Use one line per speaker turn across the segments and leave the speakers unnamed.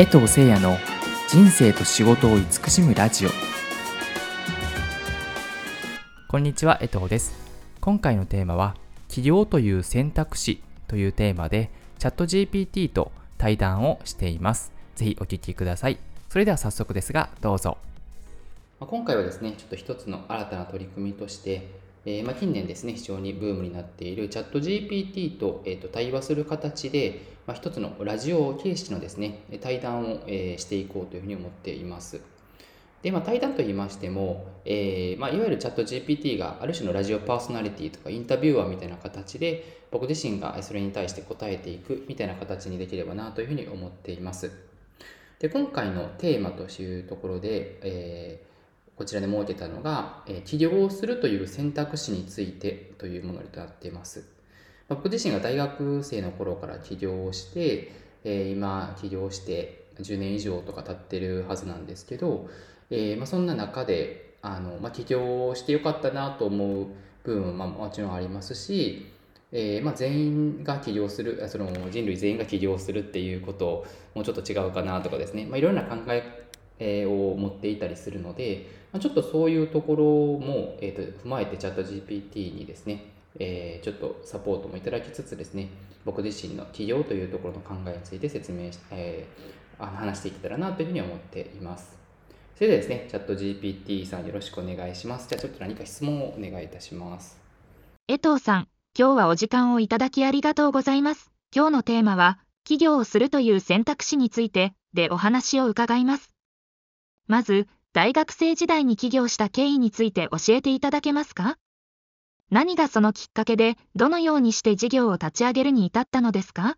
江藤誠也の人生と仕事を慈しむラジオ。こんにちは江藤です。今回のテーマは起業という選択肢というテーマでチャット GPT と対談をしています。ぜひお聞きください。それでは早速ですがどうぞ。今回はですねちょっと一つの新たな取り組みとしてえー、まあ、近年ですね、非常にブームになっているチャット GPT と,、えーと、対話する形で、まあ、一つのラジオ形式のですね、対談を、えー、していこうというふうに思っています。で、まあ、対談といいましても、えー、まあ、いわゆるチャット GPT がある種のラジオパーソナリティとかインタビュアーみたいな形で、僕自身がそれに対して答えていくみたいな形にできればなというふうに思っています。で、今回のテーマというところで、えこちらで設けたのが、え起業をするという選択肢についてというものになっています。僕自身が大学生の頃から起業をして、え今起業して10年以上とか経ってるはずなんですけど、えまあ、そんな中であの、まあ、起業してよかったなと思う部分も、ま、もちろんありますし、えーまあ、全員が起業するその人類全員が起業するっていうこともうちょっと違うかなとかですね、まあ、いろんな考えを持っていたりするので、ちょっとそういうところも、えーと、踏まえてチャット GPT にですね、えー、ちょっとサポートもいただきつつですね、僕自身の企業というところの考えについて説明し、えー、話していけたらなというふうに思っています。それではですね、チャット GPT さんよろしくお願いします。じゃあちょっと何か質問をお願いいたします。
江藤さん、今日はお時間をいただきありがとうございます。今日のテーマは、企業をするという選択肢についてでお話を伺います。まず、大学生時代に起業した経緯について教えていただけますか？何がそのきっかけで、どのようにして事業を立ち上げるに至ったのですか？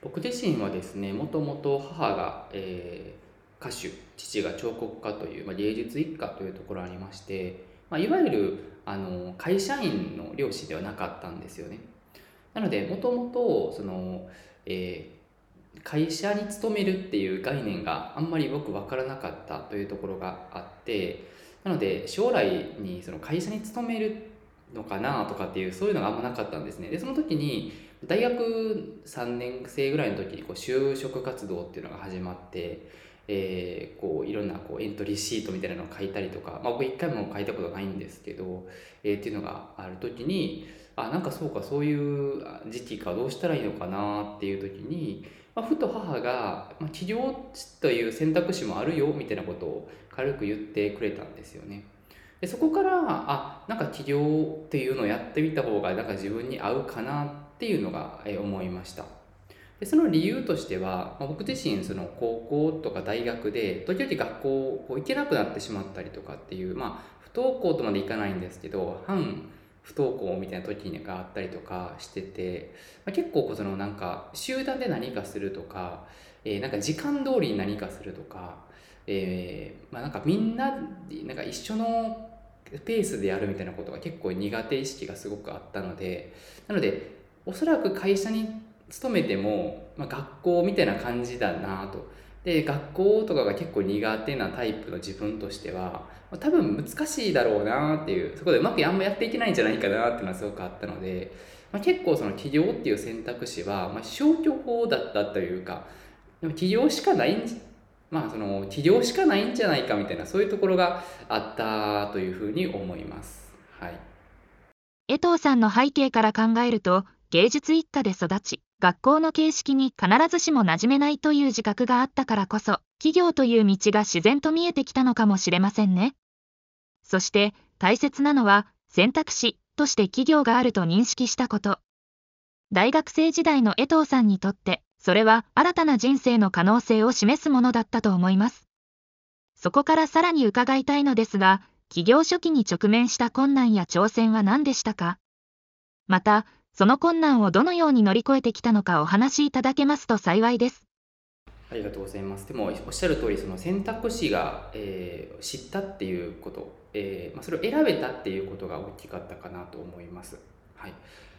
僕自身はですね、もともと母が、えー、歌手、父が彫刻家という、まあ、芸術一家というところありまして、まあ、いわゆるあの会社員の漁師ではなかったんですよね。なので、もともと、その、えー会社に勤めるっていう概念があんまり僕分からなかったというところがあってなので将来にその会社に勤めるのかなとかっていうそういうのがあんまなかったんですね。でその時に大学3年生ぐらいの時にこう就職活動っていうのが始まって、えー、こういろんなこうエントリーシートみたいなのを書いたりとか、まあ、僕一回も書いたことないんですけど、えー、っていうのがある時にあなんかそうかそういう時期かどうしたらいいのかなっていう時にまあ、ふと母が、まあ、起業という選択肢もあるよみたいなことを軽く言ってくれたんですよね。でそこからあなんか起業っていうのをやってみた方がなんか自分に合うかなっていうのが思いました。でその理由としては、まあ、僕自身その高校とか大学で時々学校こう行けなくなってしまったりとかっていうまあ不登校とまでいかないんですけど反不登校みたいな時があったりとかしてて、まあ、結構そのなんか集団で何かするとか、えー、なんか時間通りに何かするとか、えー、まあ、なんかみんななんか一緒のペースでやるみたいなことが結構苦手意識がすごくあったのでなのでおそらく会社に勤めても、まあ、学校みたいな感じだなと。で学校とかが結構苦手なタイプの自分としては多分難しいだろうなっていうそこでうまくあんまやっていけないんじゃないかなっていうのはすごくあったので、まあ、結構その起業っていう選択肢は、まあ、消去法だったというかでも起業しかないんまあその起業しかないんじゃないかみたいなそういうところがあったというふうに思います。はい、
江藤さんの背景から考えると芸術一家で育ち学校の形式に必ずしも馴染めないという自覚があったからこそ企業という道が自然と見えてきたのかもしれませんね。そして大切なのは選択肢として企業があると認識したこと。大学生時代の江藤さんにとってそれは新たな人生の可能性を示すものだったと思います。そこからさらに伺いたいのですが、企業初期に直面した困難や挑戦は何でしたか？また、その困難をどのように乗り越えてきたのかお話しいただけますと幸いです。
ありがとうございます。でもおっしゃる通りその選択肢が、えー、知ったっていうこと、えーまあ、それを選べたっていうことが大きかったかなと思います。はい、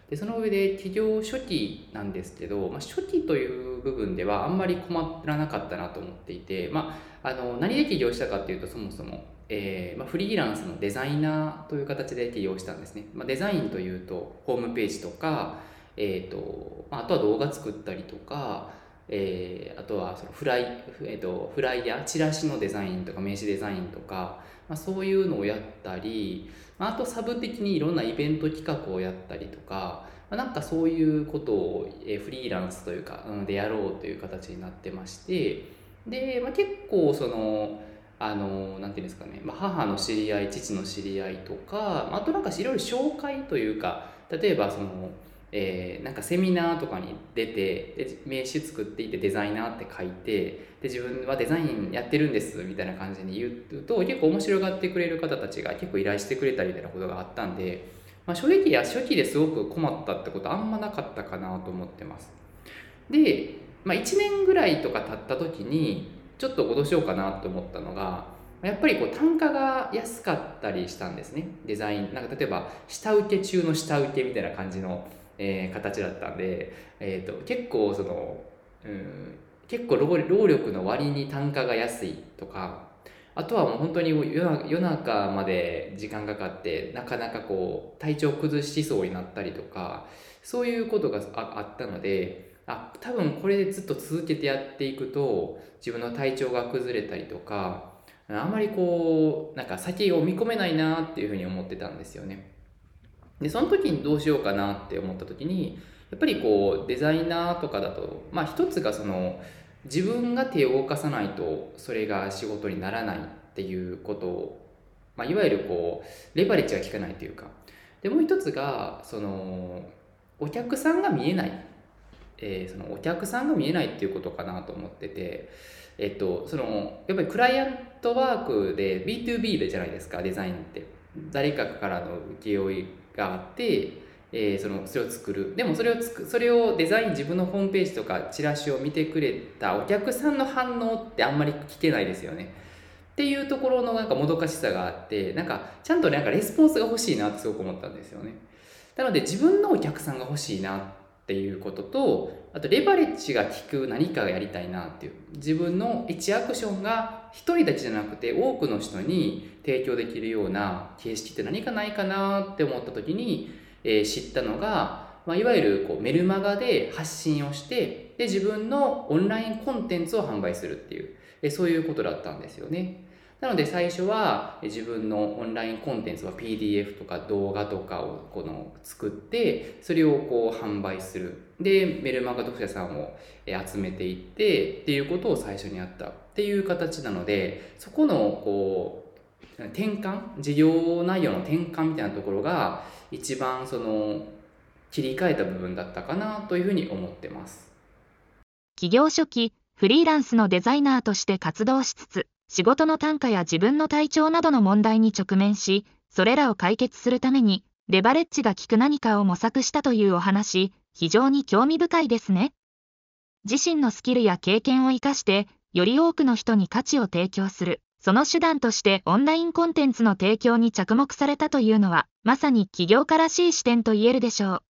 でその上で企業初期なんですけど、まあ、初期という部分ではあんまり困らなかったなと思っていて、まあ、あの何で起業したかっていうとそもそも、えーまあ、フリーランスのデザイナーという形で起業したんですね。まあ、デザインというとホームページとか、えーとまあ、あとは動画作ったりとかえー、あとはそのフライ、えーと、フライヤーチラシのデザインとか名刺デザインとか、まあ、そういうのをやったり、まあ、あとサブ的にいろんなイベント企画をやったりとか、まあ、なんかそういうことを、フリーランスというか、うん、でやろうという形になってましてで、まあ、結構そのあのなんていうんですかね、まあ、母の知り合い父の知り合いとかあとなんかいろいろ紹介というか例えばそのえー、なんかセミナーとかに出てで名刺作っていてデザイナーって書いてで自分はデザインやってるんですみたいな感じに言うと結構面白がってくれる方たちが結構依頼してくれたりみたいなことがあったんで、まあ、正直や初期ですごく困ったってことあんまなかったかなと思ってます。で、まあ、1年ぐらいとか経った時にちょっとどうしようかなと思ったのがやっぱりこう単価が安かったりしたんですね。デザイン。なんか例えば下請け中の下請けみたいな感じのえー、形だったんで、えーと、結構その、うん、結構労力の割に単価が安いとかあとはもう本当に夜中まで時間かかってなかなかこう体調崩しそうになったりとかそういうことがあったのであ多分これでずっと続けてやっていくと自分の体調が崩れたりとかあまりこうなんか先を見込めないなっていうふうに思ってたんですよね。でその時にどうしようかなって思った時にやっぱりこうデザイナーとかだとまあ一つがその自分が手を動かさないとそれが仕事にならないっていうことを、まあ、いわゆるこうレバレッジが効かないというかでもう一つがそのお客さんが見えない、えー、そのお客さんが見えないっていうことかなと思ってて、えっと、そのやっぱりクライアントワークで B2B でじゃないですかデザインって。誰かからの請負があって、えー、そのそれを作る。でもそれをつくそれをデザイン自分のホームページとかチラシを見てくれたお客さんの反応ってあんまり聞けないですよね。っていうところのなんかもどかしさがあってなんかちゃんとなんかレスポンスが欲しいなってすごく思ったんですよね。なので自分のお客さんが欲しいなっていうこととあとレバレッジが効く何かがやりたいなっていう自分の1アクションが1人だけじゃなくて多くの人に提供できるような形式って何かないかなって思った時に、えー、知ったのが、まあ、いわゆるこうメルマガで発信をしてで自分のオンラインコンテンツを販売するっていう、えー、そういうことだったんですよね。なので最初は自分のオンラインコンテンツは PDF とか動画とかをこの作ってそれをこう販売する。でメルマガ読者さんを集めていってっていうことを最初にやった。っていう形なのでそこのこう転換事業内容の転換みたいなところが一番その切り替えた部分だったかなというふうに思ってます。
起業初期フリーランスのデザイナーとして活動しつつ仕事の単価や自分の体調などの問題に直面しそれらを解決するためにレバレッジが効く何かを模索したというお話非常に興味深いですね自身のスキルや経験を生かしてより多くの人に価値を提供するその手段としてオンラインコンテンツの提供に着目されたというのは、まさに起業家らしい視点と言えるでしょう。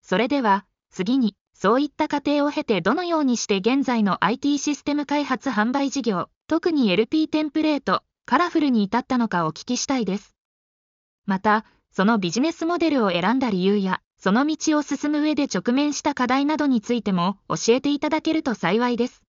それでは、次に、そういった過程を経てどのようにして現在の IT システム開発販売事業、特に LP テンプレート、カラフルに至ったのかお聞きしたいです。また、そのビジネスモデルを選んだ理由や、その道を進む上で直面した課題などについても教えていただけると幸いです。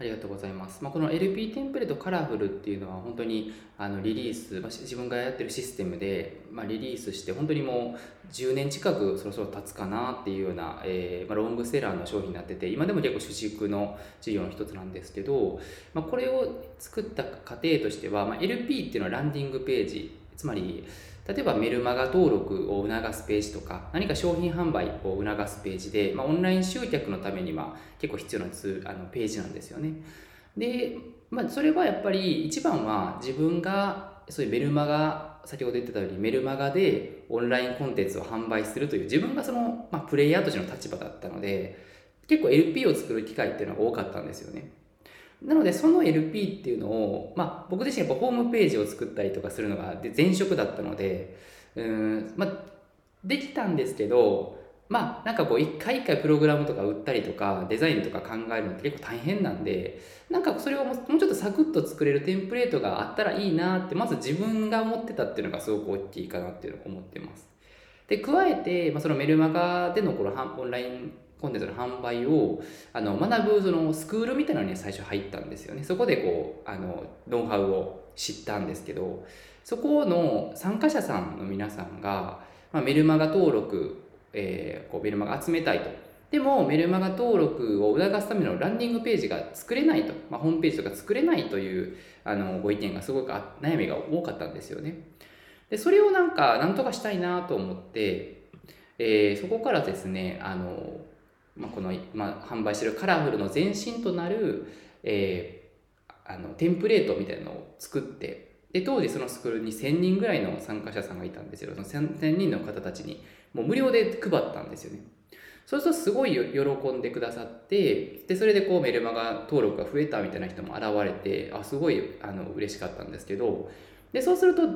ありがとうございます。まあ、この LP テンプレートカラフルっていうのは本当にあのリリース、まあ、自分がやってるシステムで、まあ、リリースして本当にもう10年近くそろそろ経つかなっていうような、えーまあ、ロングセラーの商品になってて今でも結構主軸の事業の一つなんですけど、まあ、これを作った過程としては、まあ、LP っていうのはランディングページつまり例えばメルマガ登録を促すページとか何か商品販売を促すページで、まあ、オンライン集客のためには結構必要なツあのページなんですよね。で、まあ、それはやっぱり一番は自分がそういうメルマガ先ほど言ってたようにメルマガでオンラインコンテンツを販売するという自分がその、まあ、プレイヤーとしての立場だったので結構 LP を作る機会っていうのが多かったんですよね。なのでその LP っていうのを、まあ、僕自身やっぱホームページを作ったりとかするのが前職だったのでうん、まあ、できたんですけどまあなんかこう一回一回プログラムとか売ったりとかデザインとか考えるのって結構大変なんでなんかそれをもうちょっとサクッと作れるテンプレートがあったらいいなってまず自分が思ってたっていうのがすごく大きいかなっていうのを思ってます。で加えて、まあ、そのメルマガでのこのオンラインコンテンツの販売をあの学ぶそのスクールみたいなのに最初入ったんですよね。そこでこうあのノウハウを知ったんですけどそこの参加者さんの皆さんが、まあ、メルマガ登録、えー、こうメルマガ集めたいと。でもメルマガ登録を促すためのランディングページが作れないと、まあ、ホームページとか作れないというあのご意見がすごく悩みが多かったんですよね。でそれをなんかなんとかしたいなと思って、えー、そこからですねあの、まあ、この、まあ、販売してるカラフルの前身となる、えー、あのテンプレートみたいなのを作ってで当時そのスクールに1000人ぐらいの参加者さんがいたんですけどその1000人の方たちにもう無料で配ったんですよね。そうするとすごい喜んでくださってでそれでこうメルマガ登録が増えたみたいな人も現れてあすごいあの嬉しかったんですけどでそうするとフ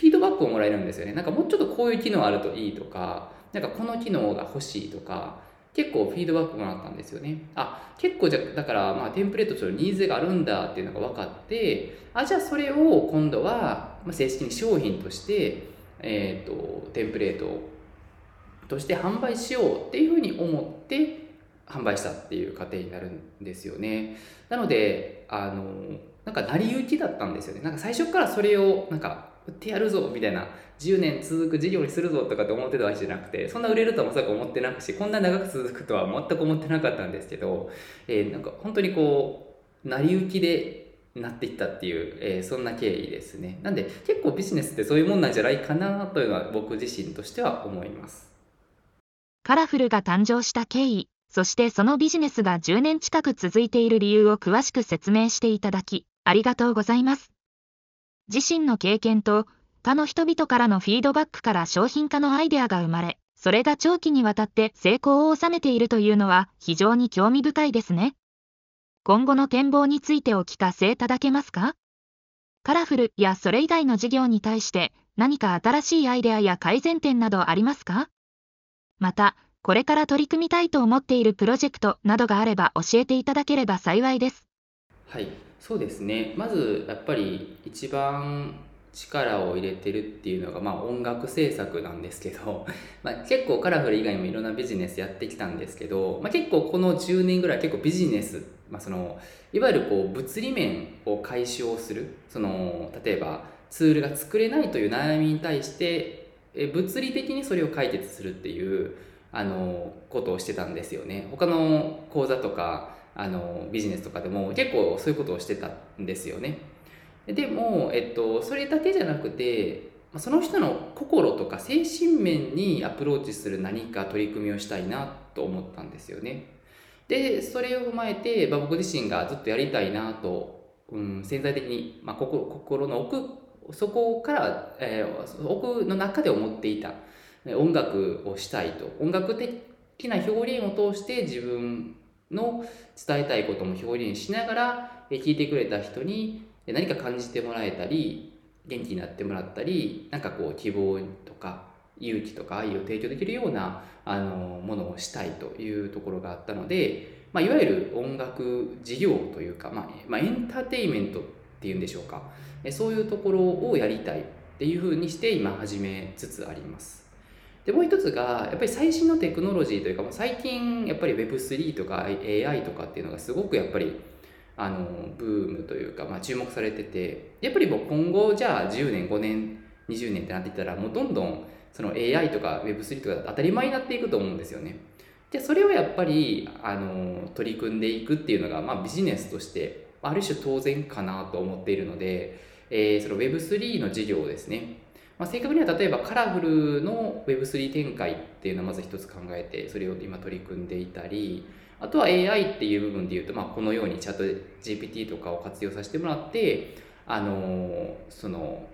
ィードバックをもらえるんですよねなんかもうちょっとこういう機能あるといいとかなんかこの機能が欲しいとか結構フィードバックもらったんですよねあ結構じゃだからまあテンプレートとニーズがあるんだっていうのが分かってあじゃあそれを今度はま正式に商品として、えーとテンプレートとして販売しようっていうふうに思って販売したっていう過程になるんですよね。なので、あの、なんか成り行きだったんですよね。なんか最初からそれをなんか売ってやるぞみたいな。10年続く事業にするぞとかって思ってたわけじゃなくてそんな売れるとはまさか思ってなくしこんな長く続くとは全く思ってなかったんですけど、えー、なんか本当にこう成り行きでなっていったっていう、えー、そんな経緯ですね。なんで結構ビジネスってそういうもんなんじゃないかなというのは僕自身としては思います。
カラフルが誕生した経緯、そしてそのビジネスが10年近く続いている理由を詳しく説明していただき、ありがとうございます。自身の経験と他の人々からのフィードバックから商品化のアイデアが生まれ、それが長期にわたって成功を収めているというのは非常に興味深いですね。今後の展望についてお聞かせいただけますか？カラフルやそれ以外の事業に対して何か新しいアイデアや改善点などありますか？また、これから取り組みたいと思っているプロジェクトなどがあれば教えていただければ幸いです。
はい、そうですね。まずやっぱり一番力を入れてるっていうのが、まあ、音楽制作なんですけど、まあ、結構カラフル以外にもいろんなビジネスやってきたんですけど、まあ、結構この10年ぐらい結構ビジネス、まあ、そのいわゆるこう物理面を解消するその例えばツールが作れないという悩みに対して物理的にそれを解決するっていうあのことをしてたんですよね他の講座とかあのビジネスとかでも結構そういうことをしてたんですよね。でも、えっと、それだけじゃなくてその人の心とか精神面にアプローチする何か取り組みをしたいなと思ったんですよね。でそれを踏まえて、まあ、僕自身がずっとやりたいなと、うん、潜在的に、まあ、心心の奥そこから、えー、奥の中で思っていた音楽をしたいと。音楽的な表現を通して自分の伝えたいことも表現しながら聞いてくれた人に何か感じてもらえたり元気になってもらったりなんかこう希望とか勇気とか愛を提供できるようなあのものをしたいというところがあったので、まあ、いわゆる音楽事業というか、まあまあ、エンターテインメントっていうんでしょうかそういうところをやりたいっていうふうにして今始めつつあります。でもう一つがやっぱり最新のテクノロジーというか最近やっぱり Web3 とか AI とかっていうのがすごくやっぱりあのブームというか、まあ、注目されててやっぱりもう今後じゃあ10年5年20年ってなっていったらもうどんどんその AI とか Web3 とか当たり前になっていくと思うんですよね。でそれをやっぱりあの取り組んでいくっていうのが、まあ、ビジネスとしてある種当然かなと思っているのでえー、その Web3 の事業ですね。まあ、正確には例えばカラフルの Web3 展開っていうのをまず一つ考えて、それを今取り組んでいたり、あとは AI っていう部分で言うと、まあ、このようにチャット GPT とかを活用させてもらって、あのその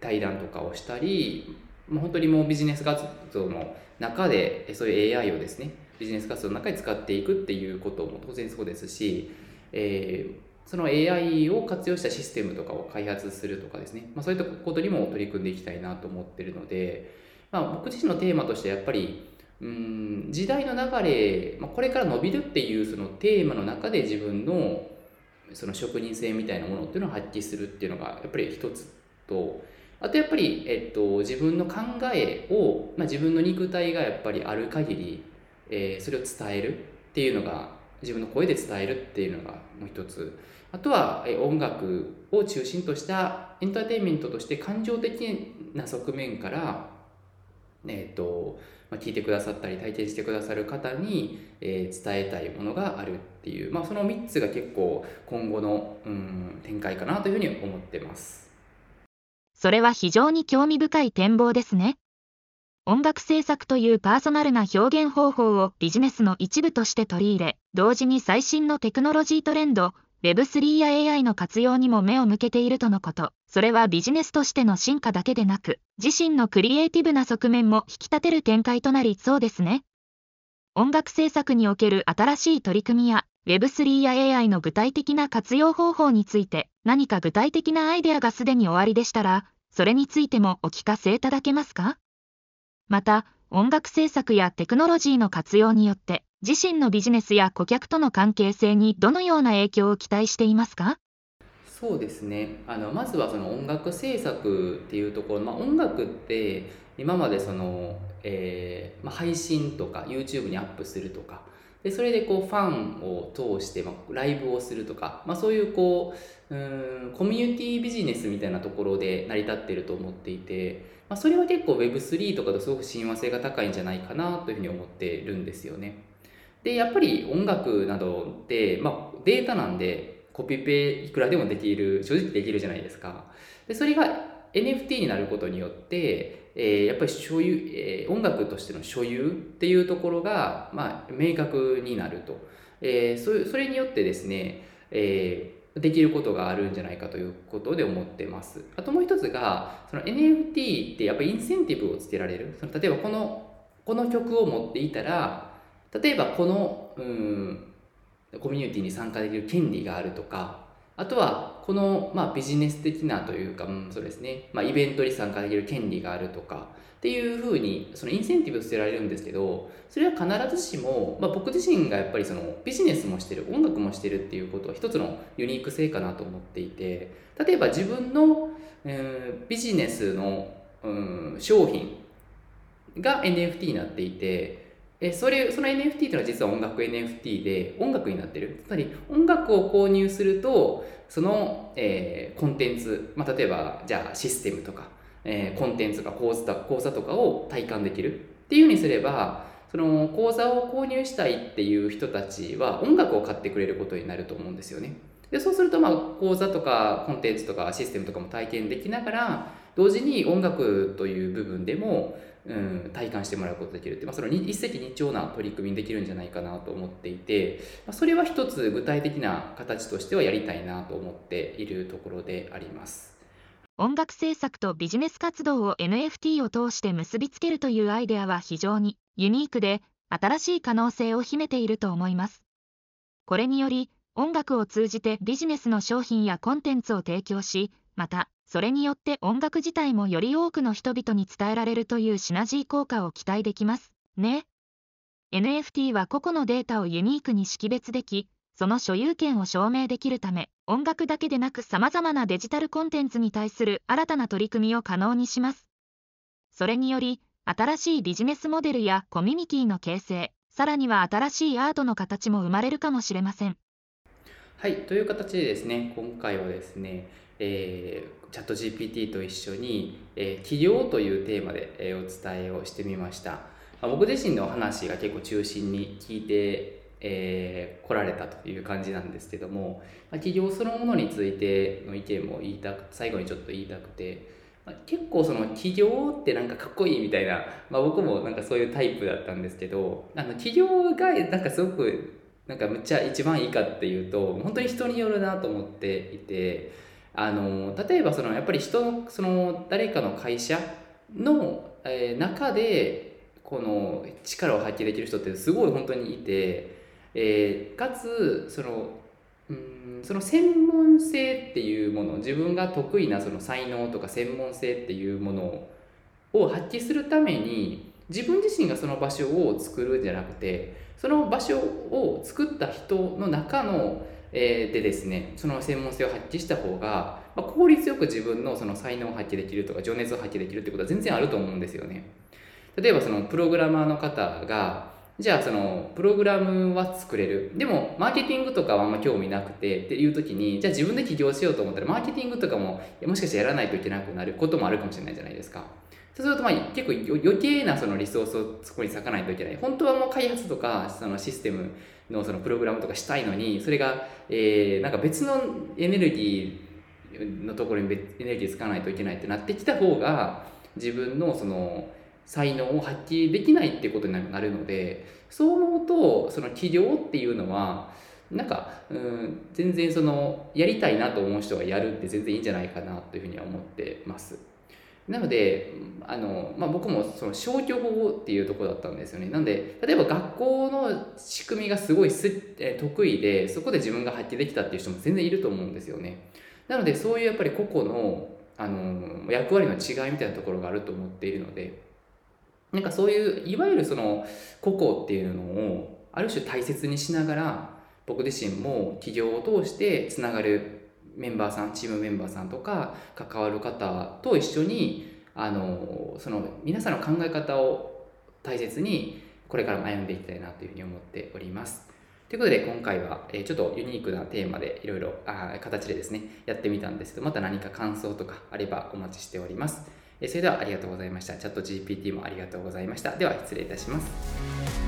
対談とかをしたり、まあ、本当にもうビジネス活動の中でそういう AI をですねビジネス活動の中で使っていくっていうことも当然そうですし、えー、その AI を活用したシステムとかを開発するとかですね、まあ、そういったことにも取り組んでいきたいなと思ってるので、まあ、僕自身のテーマとしてやっぱりうん時代の流れ、まあ、これから伸びるっていうそのテーマの中で自分のその職人性みたいなものっていうのを発揮するっていうのがやっぱり一つとあとやっぱり、えっと、自分の考えを、まあ、自分の肉体がやっぱりある限りえー、それを伝えるっていうのが自分の声で伝えるっていうのがもう一つあとは、音楽を中心としたエンターテインメントとして感情的な側面から、えーとまあ、聞いてくださったり体験してくださる方に、えー、伝えたいものがあるっていう、まあ、その3つが結構今後の、うん、展開かなというふうに思ってます。
それは非常に興味深い展望ですね。音楽制作というパーソナルな表現方法をビジネスの一部として取り入れ、同時に最新のテクノロジートレンド、Web3 や AI の活用にも目を向けているとのこと。それはビジネスとしての進化だけでなく、自身のクリエイティブな側面も引き立てる展開となりそうですね。音楽制作における新しい取り組みや Web3 や AI の具体的な活用方法について何か具体的なアイデアがすでに終わりでしたら、それについてもお聞かせいただけますか？また、音楽制作やテクノロジーの活用によって、自身のビジネスや顧客との関係性にどのような影響を期待していますか？
そうですね。あのまずはその音楽制作っていうところ、まあ、音楽って今までその、えーまあ、配信とか YouTube にアップするとか。でそれでこうファンを通して、まあ、ライブをするとか、まあ、そういうこううんコミュニティビジネスみたいなところで成り立ってると思っていて。まあ、それは結構 Web3 とかとすごく親和性が高いんじゃないかなというふうに思ってるんですよね。で、やっぱり音楽などって、まあ、データなんでコピペいくらでもできる、正直できるじゃないですか。で、それが NFT になることによって、えー、やっぱり所有、えー、音楽としての所有っていうところが、まあ、明確になると。えー、そそれによってですね、えーできることがあるんじゃないかということで思ってます。あともう一つが、その NFT ってやっぱりインセンティブをつけられる。その例えばこの、この曲を持っていたら、例えばこの、うん、コミュニティに参加できる権利があるとか、あとはこの、まあ、ビジネス的なというか、うん、そうですね、まあ、イベントに参加できる権利があるとか、っていうふうにそのインセンティブを捨てられるんですけどそれは必ずしも、まあ、僕自身がやっぱりそのビジネスもしてる音楽もしてるっていうことは一つのユニーク性かなと思っていて例えば自分の、えー、ビジネスの、うん、商品が NFT になっていてえそれその NFT っていうのは実は音楽 NFT で音楽になってるつまり音楽を購入するとその、えー、コンテンツ、まあ、例えばじゃあシステムとかえー、コンテンツとか講座講座とかを体感できるっていうふうにすればその講座を購入したいっていう人たちは音楽を買ってくれることになると思うんですよね。でそうするとまあ講座とかコンテンツとかシステムとかも体験できながら同時に音楽という部分でも、うん、体感してもらうことができるって、まあ、その一石二鳥な取り組みできるんじゃないかなと思っていて、まあ、それは一つ具体的な形としてはやりたいなと思っているところであります。
音楽制作とビジネス活動を NFT を通して結びつけるというアイデアは非常にユニークで新しい可能性を秘めていると思います。これにより音楽を通じてビジネスの商品やコンテンツを提供し、またそれによって音楽自体もより多くの人々に伝えられるというシナジー効果を期待できますね。NFT は個々のデータをユニークに識別でき、その所有権を証明できるため、音楽だけでなく様々なデジタルコンテンツに対する新たな取り組みを可能にします。それにより、新しいビジネスモデルやコミュニティの形成、さらには新しいアートの形も生まれるかもしれません。
はい、という形でですね、今回はですね、えー、チャット GPT と一緒に、えー、起業というテーマで、えー、お伝えをしてみました。まあ、僕自身の話が結構中心に聞いてえー、来られたという感じなんですけども、まあ、企業そのものについての意見も言いたく最後にちょっと言いたくて、まあ、結構その企業ってなんかかっこいいみたいな、まあ、僕もなんかそういうタイプだったんですけどあの企業がなんかすごくなんかむっちゃ一番いいかっていうと本当に人によるなと思っていてあの例えばそのやっぱり人のその誰かの会社の、えー、中でこの力を発揮できる人ってすごい本当にいてえー、かつそのうんその専門性っていうもの自分が得意なその才能とか専門性っていうものを発揮するために自分自身がその場所を作るんじゃなくてその場所を作った人の中の、え、でですねその専門性を発揮した方が、まあ、効率よく自分のその才能を発揮できるとか情熱を発揮できるってことは全然あると思うんですよね。例えばそのプログラマーの方がじゃあそのプログラムは作れる。でもマーケティングとかはあんま興味なくてっていう時にじゃあ自分で起業しようと思ったらマーケティングとかももしかしてやらないといけなくなる。こともあるかもしれないじゃないですか。そうするとまあ結構余計なそのリソースをそこに割かないといけない。本当はもう開発とかそのシステムのそのプログラムとかしたいのにそれが、えー、なんか別のエネルギーのところにエネルギー使わないといけないってなってきた方が自分のその才能を発揮できないっていうことになるのでそう思うとその起業っていうのはなんかうん全然そのやりたいなと思う人がやるって全然いいんじゃないかなというふうには思ってます。なのであの、まあ、僕もその消去法っていうところだったんですよね。なんで例えば学校の仕組みがすごいす得意でそこで自分が発揮できたっていう人も全然いると思うんですよね。なのでそういうやっぱり個々のあの役割の違いみたいなところがあると思っているのでなんかそういういわゆるその個々っていうのをある種大切にしながら僕自身も企業を通してつながるメンバーさんチームメンバーさんとか関わる方と一緒にあのその皆さんの考え方を大切にこれからも歩んでいきたいなというふうに思っております。ということで今回は、えちょっとユニークなテーマでいろいろ形でですねやってみたんですけどまた何か感想とかあればお待ちしております。それではありがとうございました。チャット GPT もありがとうございました。では失礼いたします。